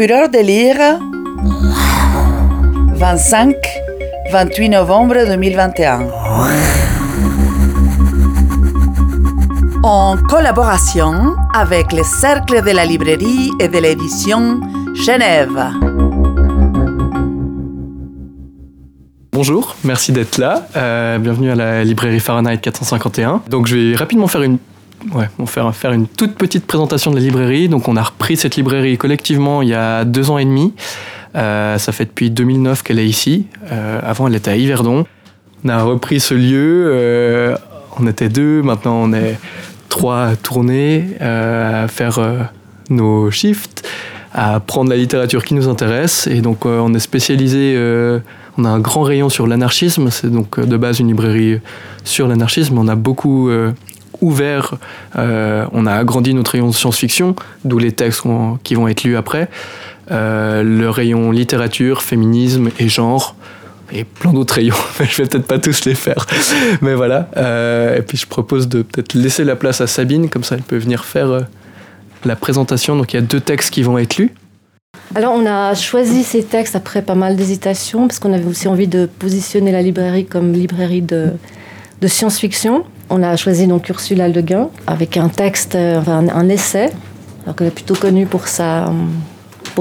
Fureur de lire 25-28 novembre 2021. En collaboration avec le Cercle de la librairie et de l'édition Genève. Bonjour, merci d'être là. Euh, bienvenue à la librairie Fahrenheit 451. Donc je vais rapidement faire une Ouais, on va faire, une toute petite présentation de la librairie. Donc, on a repris cette librairie collectivement il y a deux ans et demi. Euh, ça fait depuis 2009 qu'elle est ici. Euh, avant, elle était à Yverdon. On a repris ce lieu. Euh, on était deux. Maintenant, on est trois à tourner, à faire nos shifts, à prendre la littérature qui nous intéresse. Et donc, on est spécialisé. on a un grand rayon sur l'anarchisme. C'est donc de base une librairie sur l'anarchisme. On a beaucoup ouvert. Euh, on a agrandi notre rayon science-fiction, d'où les textes qui vont être lus après. Euh, le rayon littérature, féminisme et genre et plein d'autres rayons. je vais peut-être pas tous les faire, mais voilà. Euh, et puis je propose de peut-être laisser la place à Sabine, comme ça elle peut venir faire la présentation. Donc il y a deux textes qui vont être lus. Alors on a choisi ces textes après pas mal d'hésitations, parce qu'on avait aussi envie de positionner la librairie comme librairie de science-fiction. On a choisi donc Ursula Le Guin avec un texte, euh, un, essai, alors qu'elle est plutôt connue pour sa,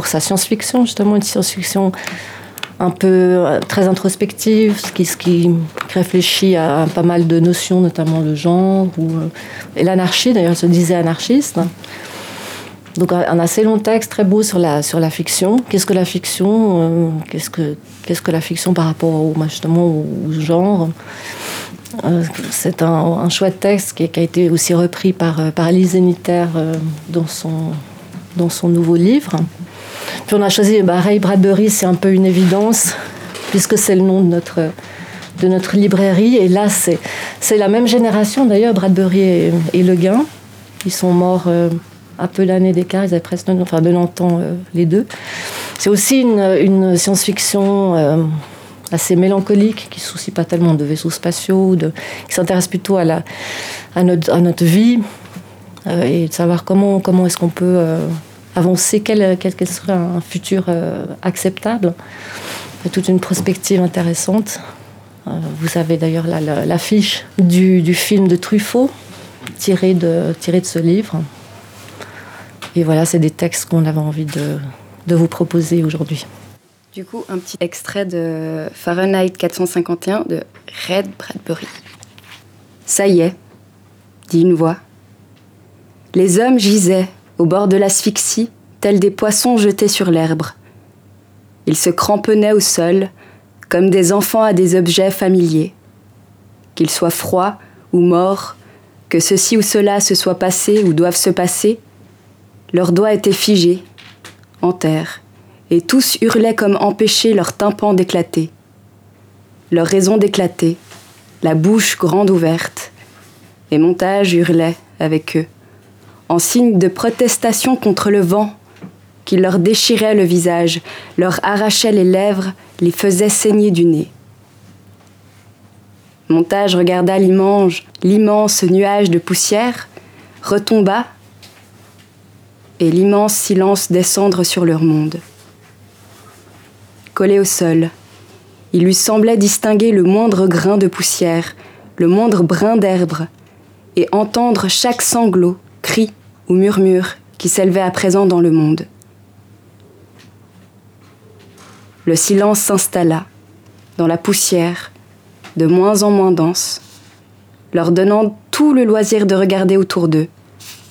sa science-fiction, justement, une science-fiction un peu euh, très introspective, ce qui, réfléchit à pas mal de notions, notamment le genre ou, euh, et l'anarchie, d'ailleurs, elle se disait anarchiste. Donc un assez long texte, très beau sur la, fiction. Qu'est-ce que la fiction qu'est-ce, que, la fiction par rapport au, justement au genre? euh, c'est un, chouette texte qui, a été aussi repris par, euh, par Lise euh, dans, son, dans son nouveau livre. Puis on a choisi bah, Ray Bradbury, c'est un peu une évidence, puisque c'est le nom de notre, de notre librairie. Et là, c'est, la même génération d'ailleurs, Bradbury et, Le Guin. Ils sont morts un peu l'année d'écart, ils avaient presque enfin, de longtemps les deux. C'est aussi une science-fiction assez mélancolique, qui ne se soucie pas tellement de vaisseaux spatiaux, qui s'intéresse plutôt à, la, notre, vie euh, et de savoir comment, comment est-ce qu'on peut euh, avancer, quel, quel, serait un futur euh, acceptable. toute une prospective intéressante. vous avez d'ailleurs l'affiche du, du, film de Truffaut tiré de, tiré de ce livre. Et voilà, c'est des textes qu'on avait envie de, de vous proposer aujourd'hui. Du coup, un petit extrait de Fahrenheit 451 de Red Bradbury. Ça y est, dit une voix. Les hommes gisaient au bord de l'asphyxie, tels des poissons jetés sur l'herbe. Ils se cramponnaient au sol, comme des enfants à des objets familiers. Qu'ils soient froids ou morts, que ceci ou cela se soit passé ou doivent se passer, leurs doigts étaient figés, en terre et tous hurlaient comme empêchés leur tympan d'éclater. Leur raison d'éclater, la bouche grande ouverte. Et Montage hurlait avec eux, en signe de protestation contre le vent qui leur déchirait le visage, leur arrachait les lèvres, les faisait saigner du nez. Montage regarda l'immense, l'immense nuage de poussière, retomba, et l'immense silence descendre sur leur monde collé au sol. Il lui semblait distinguer le moindre grain de poussière, le moindre brin d'herbe, et entendre chaque sanglot, cri ou murmure qui s'élevait à présent dans le monde. Le silence s'installa, dans la poussière, de moins en moins dense, leur donnant tout le loisir de regarder autour d'eux,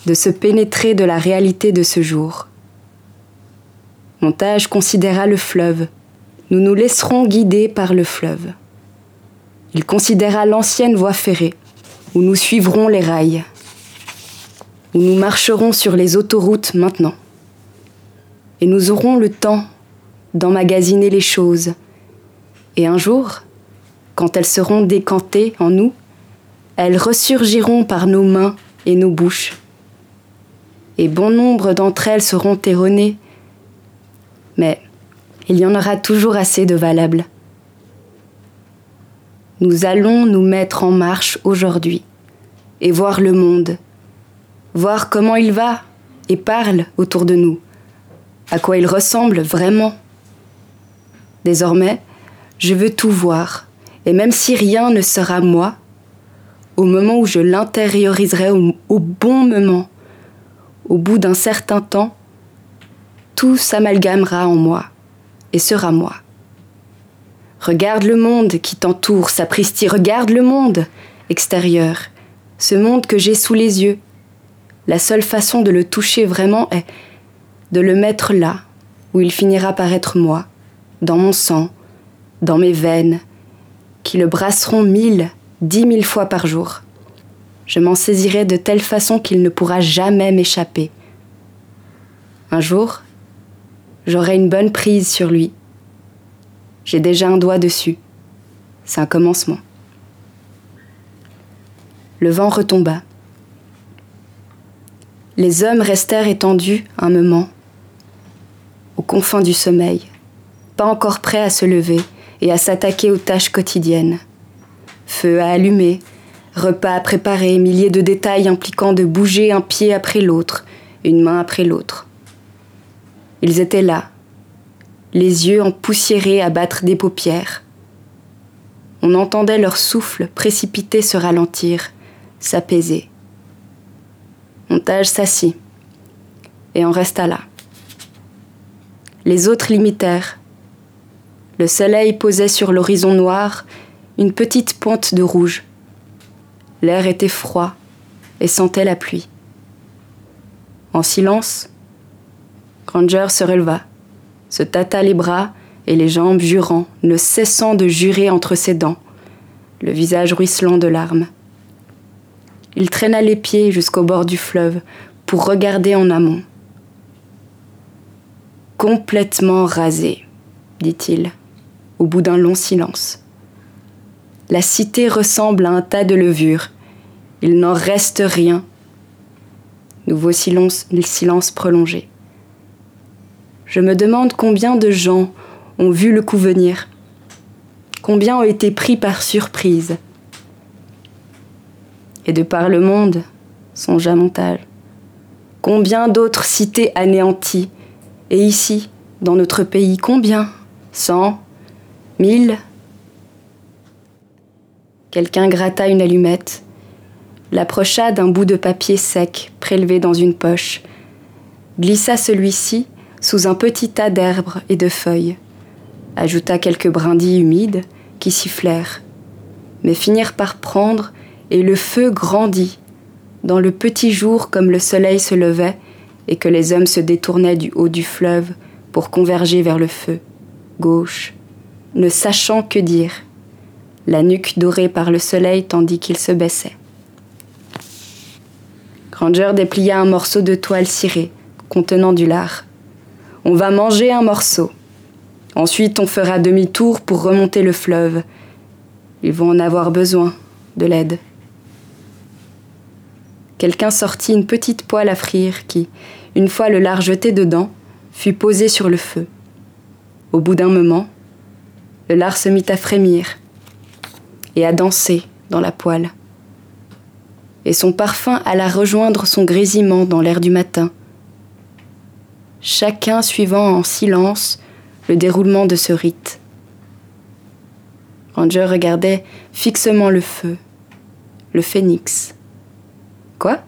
de se pénétrer de la réalité de ce jour. Montage considéra le fleuve, nous nous laisserons guider par le fleuve. Il considéra l'ancienne voie ferrée, où nous suivrons les rails, où nous marcherons sur les autoroutes maintenant. Et nous aurons le temps d'emmagasiner les choses. Et un jour, quand elles seront décantées en nous, elles ressurgiront par nos mains et nos bouches. Et bon nombre d'entre elles seront erronées. Mais il y en aura toujours assez de valables. Nous allons nous mettre en marche aujourd'hui et voir le monde, voir comment il va et parle autour de nous, à quoi il ressemble vraiment. Désormais, je veux tout voir, et même si rien ne sera moi, au moment où je l'intérioriserai au, bon moment, au bout d'un certain temps, tout s'amalgamera en moi et sera moi. Regarde le monde qui t'entoure, sapristi, regarde le monde extérieur, ce monde que j'ai sous les yeux. La seule façon de le toucher vraiment est de le mettre là, où il finira par être moi, dans mon sang, dans mes veines, qui le brasseront mille, dix mille fois par jour. Je m'en saisirai de telle façon qu'il ne pourra jamais m'échapper. Un jour, j'aurai une bonne prise sur lui. J'ai déjà un doigt dessus. C'est un commencement. Le vent retomba. Les hommes restèrent étendus un moment, aux confins du sommeil, pas encore prêts à se lever et à s'attaquer aux tâches quotidiennes. Feu à allumer, repas à préparer, milliers de détails impliquant de bouger un pied après l'autre, une main après l'autre. Ils étaient là, les yeux empoussiérés à battre des paupières. On entendait leur souffle précipité se ralentir, s'apaiser. Montage s'assit et en resta là. Les autres l'imitèrent. Le soleil posait sur l'horizon noir une petite pointe de rouge. L'air était froid et sentait la pluie. En silence, Granger se releva, se tâta les bras et les jambes, jurant, ne cessant de jurer entre ses dents, le visage ruisselant de larmes. Il traîna les pieds jusqu'au bord du fleuve pour regarder en amont. Complètement rasé, dit-il, au bout d'un long silence. La cité ressemble à un tas de levures. Il n'en reste rien. Nouveau silence, silence prolongé. Je me demande combien de gens ont vu le coup venir. Combien ont été pris par surprise. Et de par le monde, songe à montage. Combien d'autres cités anéanties. Et ici, dans notre pays, combien? Cent? Mille? Quelqu'un gratta une allumette, l'approcha d'un bout de papier sec prélevé dans une poche, glissa celui-ci sous un petit tas d'herbes et de feuilles, ajouta quelques brindilles humides qui sifflèrent, mais finirent par prendre et le feu grandit. Dans le petit jour, comme le soleil se levait, et que les hommes se détournaient du haut du fleuve pour converger vers le feu, gauche, ne sachant que dire, la nuque dorée par le soleil tandis qu'il se baissait. Granger déplia un morceau de toile cirée, contenant du lard. On va manger un morceau. Ensuite, on fera demi-tour pour remonter le fleuve. Ils vont en avoir besoin de l'aide quelqu'un sortit une petite poêle à frire qui, une fois le lard jeté dedans, fut posée sur le feu. Au bout d'un moment, le lard se mit à frémir et à danser dans la poêle. Et son parfum alla rejoindre son grésillement dans l'air du matin. Chacun suivant en silence le déroulement de ce rite. Ranger regardait fixement le feu, le phénix, Quoi?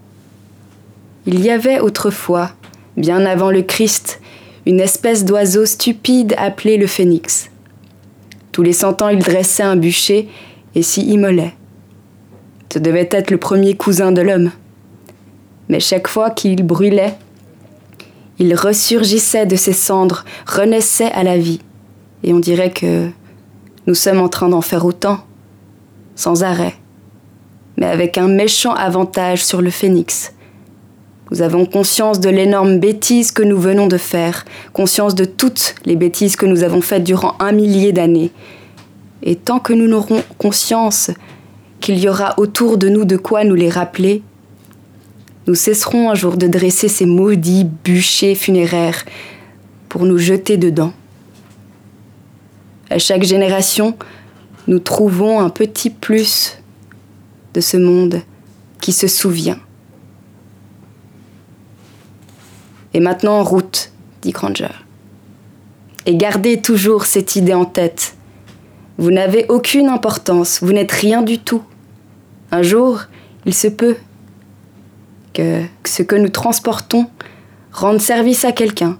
Il y avait autrefois, bien avant le Christ, une espèce d'oiseau stupide appelé le phénix. Tous les cent ans, il dressait un bûcher et s'y immolait. Ce devait être le premier cousin de l'homme. Mais chaque fois qu'il brûlait, il ressurgissait de ses cendres, renaissait à la vie. Et on dirait que nous sommes en train d'en faire autant, sans arrêt mais avec un méchant avantage sur le phénix. Nous avons conscience de l'énorme bêtise que nous venons de faire, conscience de toutes les bêtises que nous avons faites durant un millier d'années. Et tant que nous n'aurons conscience qu'il y aura autour de nous de quoi nous les rappeler, nous cesserons un jour de dresser ces maudits bûchers funéraires pour nous jeter dedans. À chaque génération, nous trouvons un petit plus de ce monde qui se souvient. Et maintenant en route, dit Granger. Et gardez toujours cette idée en tête. Vous n'avez aucune importance, vous n'êtes rien du tout. Un jour, il se peut que ce que nous transportons rende service à quelqu'un.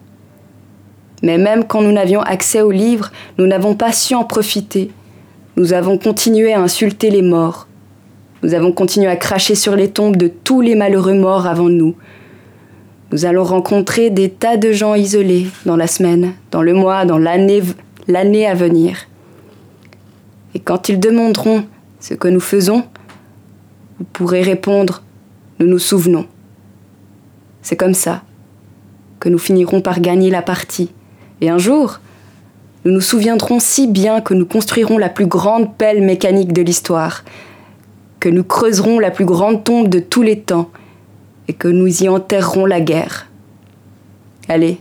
Mais même quand nous n'avions accès aux livres, nous n'avons pas su en profiter. Nous avons continué à insulter les morts. Nous avons continué à cracher sur les tombes de tous les malheureux morts avant nous. Nous allons rencontrer des tas de gens isolés dans la semaine, dans le mois, dans l'année, l'année à venir. Et quand ils demanderont ce que nous faisons, vous pourrez répondre Nous nous souvenons. C'est comme ça que nous finirons par gagner la partie. Et un jour, nous nous souviendrons si bien que nous construirons la plus grande pelle mécanique de l'histoire, que nous creuserons la plus grande tombe de tous les temps, et que nous y enterrerons la guerre. Allez,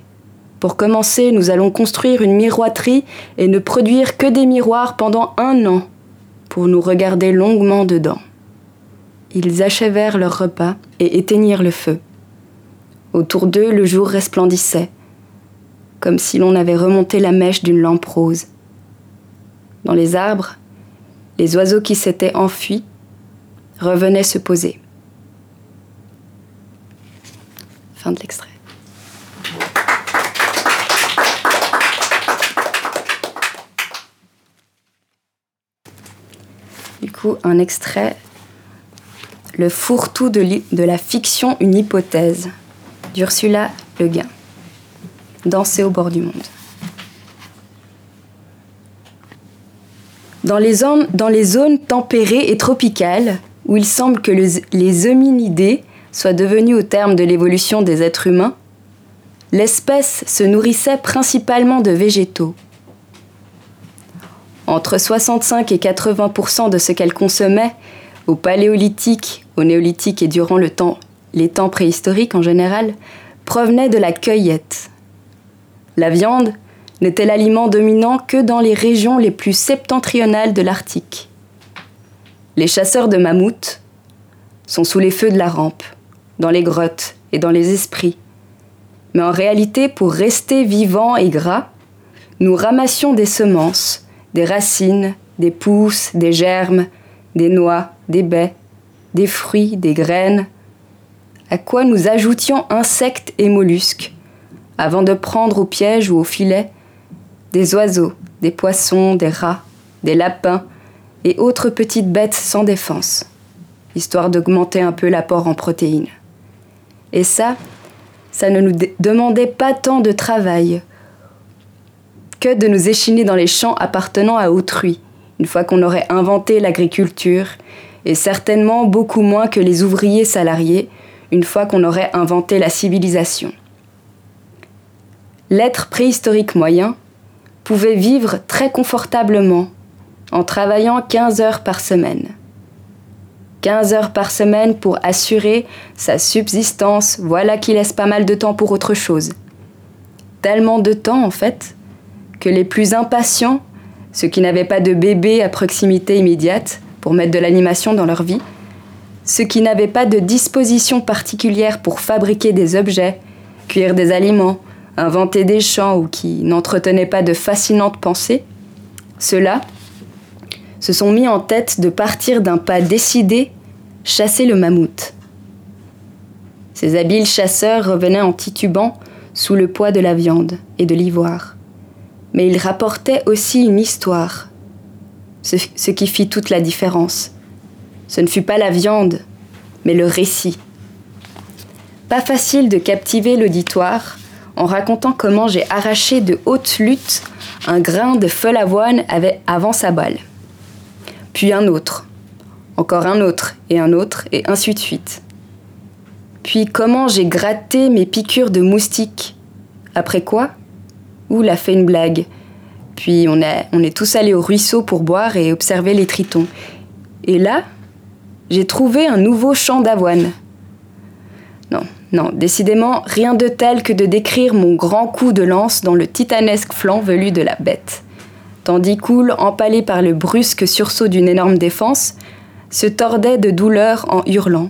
pour commencer, nous allons construire une miroiterie et ne produire que des miroirs pendant un an, pour nous regarder longuement dedans. Ils achèvèrent leur repas et éteignirent le feu. Autour d'eux, le jour resplendissait, comme si l'on avait remonté la mèche d'une lampe rose. Dans les arbres, les oiseaux qui s'étaient enfuis revenaient se poser. Fin de l'extrait. Du coup, un extrait Le fourre-tout de, la fiction, une hypothèse d'Ursula Le Guin. Danser au bord du monde. Dans les, zones, dans les zones tempérées et tropicales, où il semble que les hominidés soient devenus au terme de l'évolution des êtres humains, l'espèce se nourrissait principalement de végétaux. Entre 65 et 80% de ce qu'elle consommait au paléolithique, au néolithique et durant les temps préhistoriques en général, provenait de la cueillette. La viande n'était l'aliment dominant que dans les régions les plus septentrionales de l'Arctique. Les chasseurs de mammouths sont sous les feux de la rampe, dans les grottes et dans les esprits. Mais en réalité, pour rester vivants et gras, nous ramassions des semences, des racines, des pousses, des germes, des noix, des baies, des fruits, des graines, à quoi nous ajoutions insectes et mollusques, avant de prendre au piège ou au filet des oiseaux, des poissons, des rats, des lapins et autres petites bêtes sans défense, histoire d'augmenter un peu l'apport en protéines. Et ça, ça ne nous demandait pas tant de travail que de nous échiner dans les champs appartenant à autrui, une fois qu'on aurait inventé l'agriculture, et certainement beaucoup moins que les ouvriers salariés, une fois qu'on aurait inventé la civilisation. L'être préhistorique moyen pouvait vivre très confortablement en travaillant 15 heures par semaine. 15 heures par semaine pour assurer sa subsistance, voilà qui laisse pas mal de temps pour autre chose. Tellement de temps en fait que les plus impatients, ceux qui n'avaient pas de bébé à proximité immédiate pour mettre de l'animation dans leur vie, ceux qui n'avaient pas de disposition particulière pour fabriquer des objets, cuire des aliments, inventer des chants ou qui n'entretenaient pas de fascinantes pensées, ceux-là se sont mis en tête de partir d'un pas décidé, chasser le mammouth. Ces habiles chasseurs revenaient en titubant sous le poids de la viande et de l'ivoire. Mais ils rapportaient aussi une histoire, ce, ce qui fit toute la différence. Ce ne fut pas la viande, mais le récit. Pas facile de captiver l'auditoire en racontant comment j'ai arraché de haute lutte un grain de feu avoine avant sa balle. Puis un autre, encore un autre, et un autre, et ainsi de suite. Puis comment j'ai gratté mes piqûres de moustiques. Après quoi Oul a fait une blague. Puis on est, on est tous allés au ruisseau pour boire et observer les tritons. Et là, j'ai trouvé un nouveau champ d'avoine. Non, non, décidément, rien de tel que de décrire mon grand coup de lance dans le titanesque flanc velu de la bête. Tandis qu'Oul, empalé par le brusque sursaut d'une énorme défense, se tordait de douleur en hurlant,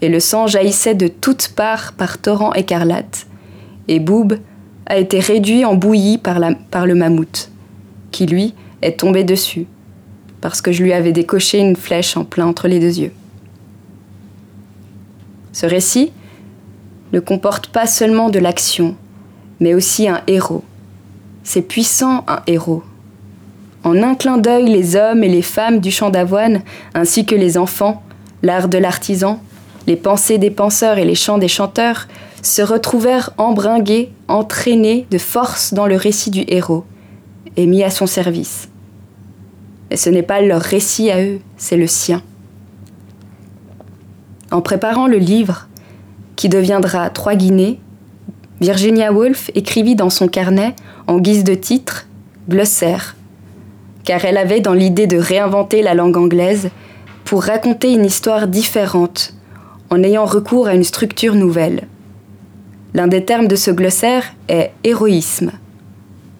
et le sang jaillissait de toutes parts par torrents écarlates, et Boob, a été réduit en bouillie par, le mammouth, qui lui est tombé dessus, parce que je lui avais décoché une flèche en plein entre les deux yeux. Ce récit ne comporte pas seulement de l'action, mais aussi un héros. C'est puissant un héros. En un clin d'œil, les hommes et les femmes du champ d'avoine, ainsi que les enfants, l'art de l'artisan, les pensées des penseurs et les chants des chanteurs, se retrouvèrent embringués, entraînés de force dans le récit du héros, et mis à son service. Mais ce n'est pas leur récit à eux, c'est le sien. En préparant le livre, qui deviendra Trois Guinées, Virginia Woolf écrivit dans son carnet, en guise de titre, glossaire, car elle avait dans l'idée de réinventer la langue anglaise pour raconter une histoire différente, en ayant recours à une structure nouvelle. L'un des termes de ce glossaire est héroïsme,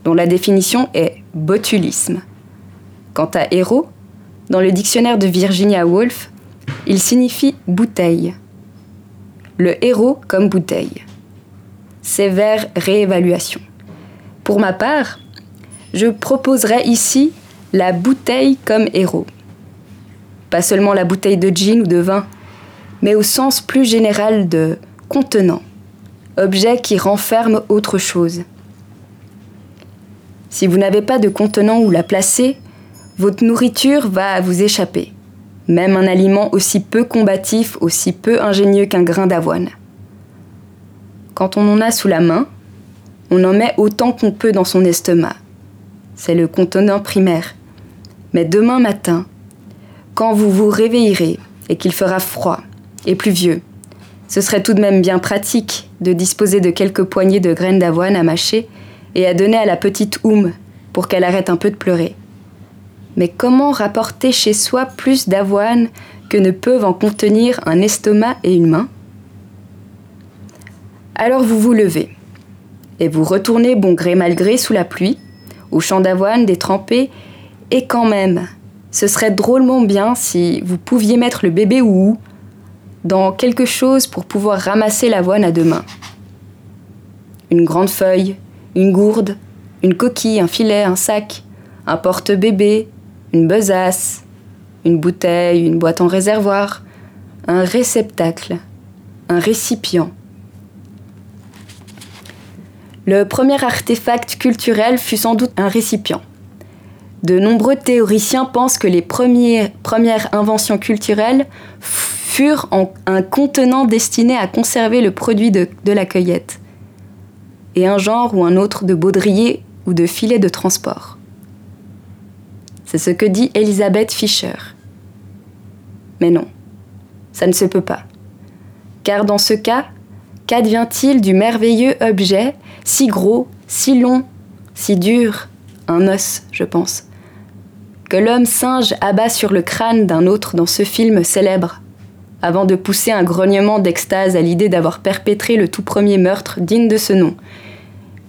dont la définition est botulisme. Quant à héros, dans le dictionnaire de Virginia Woolf, il signifie bouteille. Le héros comme bouteille. Sévère réévaluation. Pour ma part, je proposerai ici la bouteille comme héros. Pas seulement la bouteille de gin ou de vin, mais au sens plus général de contenant, objet qui renferme autre chose. Si vous n'avez pas de contenant où la placer, votre nourriture va vous échapper, même un aliment aussi peu combatif, aussi peu ingénieux qu'un grain d'avoine. Quand on en a sous la main, on en met autant qu'on peut dans son estomac. C'est le contenant primaire. Mais demain matin, quand vous vous réveillerez et qu'il fera froid et pluvieux, ce serait tout de même bien pratique de disposer de quelques poignées de graines d'avoine à mâcher et à donner à la petite Oum pour qu'elle arrête un peu de pleurer. Mais comment rapporter chez soi plus d'avoine que ne peuvent en contenir un estomac et une main? Alors vous vous levez et vous retournez bon gré mal gré sous la pluie, au champ d'avoine détrempé et quand même, ce serait drôlement bien si vous pouviez mettre le bébé ou dans quelque chose pour pouvoir ramasser l'avoine à deux mains. Une grande feuille, une gourde, une coquille, un filet, un sac, un porte-bébé, une besace, une bouteille, une boîte en réservoir, un réceptacle, un récipient. Le premier artefact culturel fut sans doute un récipient. De nombreux théoriciens pensent que les premières inventions culturelles furent un contenant destiné à conserver le produit de, la cueillette, et un genre ou un autre de baudrier ou de filet de transport. C'est ce que dit Elisabeth Fischer. Mais non, ça ne se peut pas. Car dans ce cas, qu'advient-il du merveilleux objet, si gros, si long, si dur, un os, je pense, que l'homme singe abat sur le crâne d'un autre dans ce film célèbre, avant de pousser un grognement d'extase à l'idée d'avoir perpétré le tout premier meurtre digne de ce nom,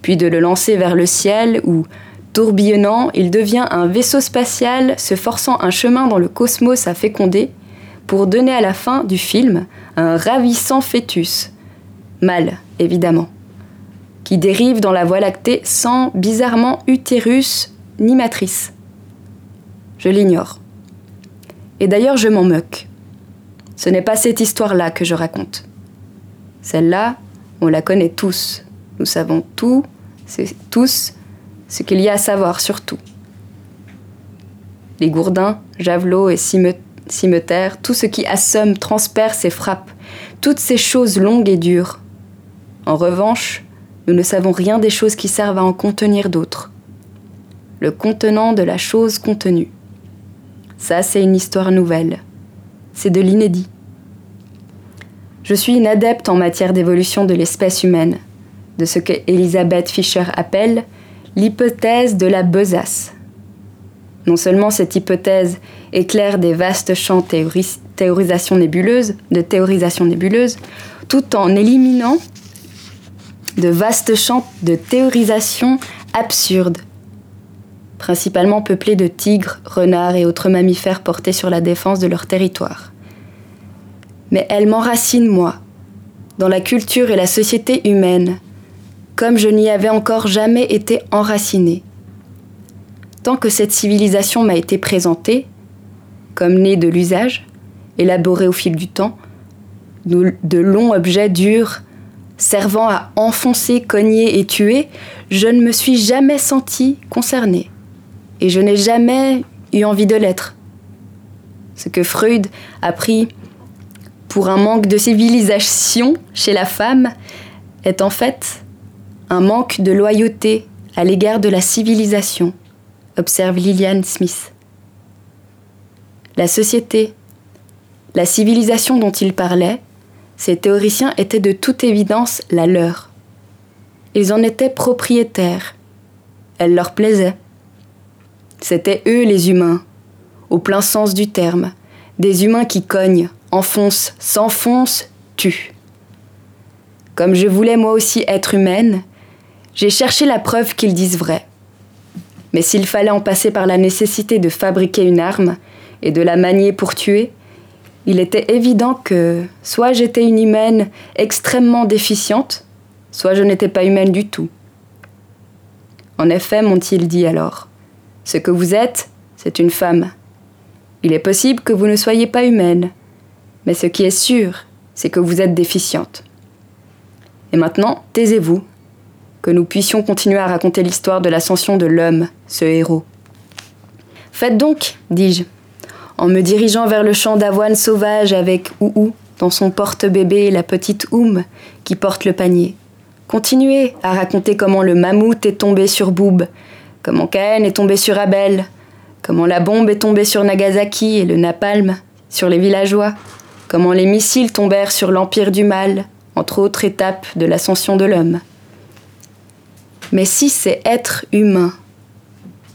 puis de le lancer vers le ciel où, tourbillonnant, il devient un vaisseau spatial se forçant un chemin dans le cosmos à féconder, pour donner à la fin du film un ravissant fœtus, mâle évidemment, qui dérive dans la Voie lactée sans bizarrement utérus ni matrice. Je l'ignore. Et d'ailleurs, je m'en moque. Ce n'est pas cette histoire-là que je raconte. Celle-là, on la connaît tous. Nous savons tout, c'est tous ce qu'il y a à savoir surtout. Les gourdins, javelots et cimeterres, tout ce qui assomme, transperce et frappe, toutes ces choses longues et dures. En revanche, nous ne savons rien des choses qui servent à en contenir d'autres. Le contenant de la chose contenue. Ça, c'est une histoire nouvelle. C'est de l'inédit. Je suis une adepte en matière d'évolution de l'espèce humaine, de ce que Elisabeth Fischer appelle l'hypothèse de la besace. Non seulement cette hypothèse éclaire des vastes champs théorisation nébuleuse, de théorisation nébuleuse, tout en éliminant de vastes champs de théorisation absurdes principalement peuplés de tigres, renards et autres mammifères portés sur la défense de leur territoire. Mais elle m'enracine, moi, dans la culture et la société humaine, comme je n'y avais encore jamais été enraciné. Tant que cette civilisation m'a été présentée, comme née de l'usage, élaborée au fil du temps, de longs objets durs, servant à enfoncer, cogner et tuer, je ne me suis jamais senti concerné. Et je n'ai jamais eu envie de l'être. Ce que Freud a pris pour un manque de civilisation chez la femme est en fait un manque de loyauté à l'égard de la civilisation, observe Lillian Smith. La société, la civilisation dont il parlait, ces théoriciens étaient de toute évidence la leur. Ils en étaient propriétaires. Elle leur plaisait. C'étaient eux les humains, au plein sens du terme, des humains qui cognent, enfoncent, s'enfoncent, tuent. Comme je voulais moi aussi être humaine, j'ai cherché la preuve qu'ils disent vrai. Mais s'il fallait en passer par la nécessité de fabriquer une arme et de la manier pour tuer, il était évident que soit j'étais une humaine extrêmement déficiente, soit je n'étais pas humaine du tout. En effet, m'ont-ils dit alors, ce que vous êtes, c'est une femme. Il est possible que vous ne soyez pas humaine, mais ce qui est sûr, c'est que vous êtes déficiente. Et maintenant, taisez-vous, que nous puissions continuer à raconter l'histoire de l'ascension de l'homme, ce héros. Faites donc, dis-je, en me dirigeant vers le champ d'avoine sauvage avec Ouhou dans son porte-bébé la petite Oum qui porte le panier. Continuez à raconter comment le mammouth est tombé sur Boob, comment Caen est tombé sur Abel, comment la bombe est tombée sur Nagasaki et le napalm sur les villageois, comment les missiles tombèrent sur l'empire du mal, entre autres étapes de l'ascension de l'homme. Mais si c'est être humain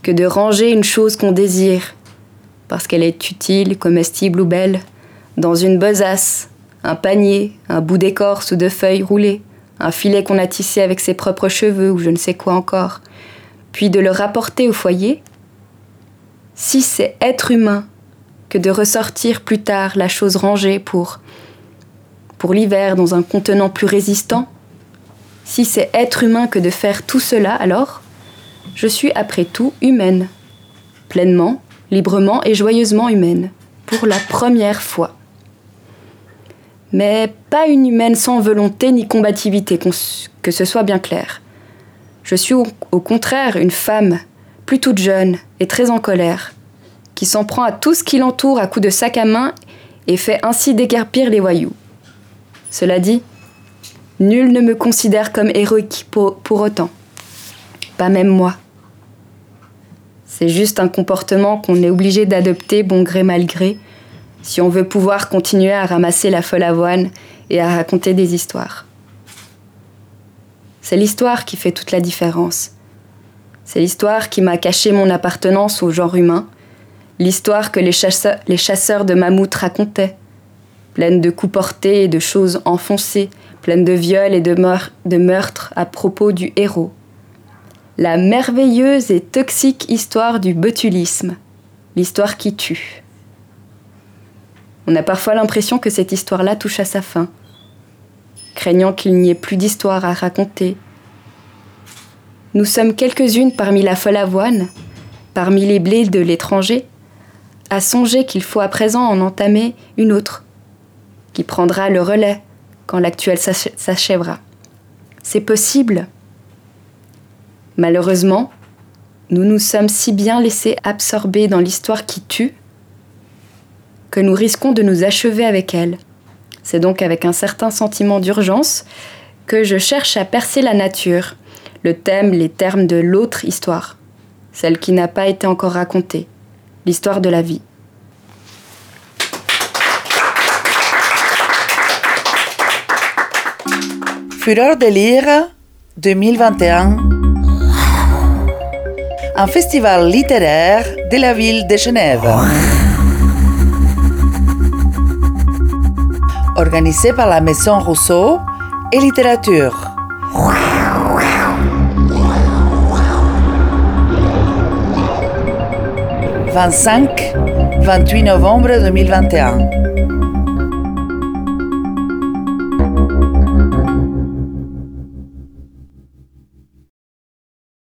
que de ranger une chose qu'on désire, parce qu'elle est utile, comestible ou belle, dans une besace, un panier, un bout d'écorce ou de feuilles roulées, un filet qu'on a tissé avec ses propres cheveux ou je ne sais quoi encore, puis de le rapporter au foyer, si c'est être humain que de ressortir plus tard la chose rangée pour, pour l'hiver dans un contenant plus résistant, si c'est être humain que de faire tout cela, alors je suis après tout humaine, pleinement librement et joyeusement humaine, pour la première fois. Mais pas une humaine sans volonté ni combativité, que ce soit bien clair. Je suis au, contraire une femme, plus toute jeune et très en colère, qui s'en prend à tout ce qui l'entoure à coups de sac à main et fait ainsi déguerpir les voyous. Cela dit, nul ne me considère comme héroïque pour autant. Pas même moi. C'est juste un comportement qu'on est obligé d'adopter bon gré mal gré si on veut pouvoir continuer à ramasser la folle avoine et à raconter des histoires. C'est l'histoire qui fait toute la différence. C'est l'histoire qui m'a caché mon appartenance au genre humain, l'histoire que les chasseurs, de mammouths racontaient, pleine de coups portés et de choses enfoncées, pleine de viols et de meurtres à propos du héros. La merveilleuse et toxique histoire du botulisme, l'histoire qui tue. On a parfois l'impression que cette histoire-là touche à sa fin, craignant qu'il n'y ait plus d'histoire à raconter. Nous sommes quelques-unes parmi la folle avoine, parmi les blés de l'étranger, à songer qu'il faut à présent en entamer une autre, qui prendra le relais quand l'actuelle s'achèvera. C'est possible, Malheureusement, nous nous sommes si bien laissés absorber dans l'histoire qui tue que nous risquons de nous achever avec elle. C'est donc avec un certain sentiment d'urgence que je cherche à percer la nature, le thème, les termes de l'autre histoire, celle qui n'a pas été encore racontée, l'histoire de la vie. Fureur de lire 2021 un festival littéraire de la ville de Genève. Organisé par la Maison Rousseau et Littérature. « 25-28 novembre 2021.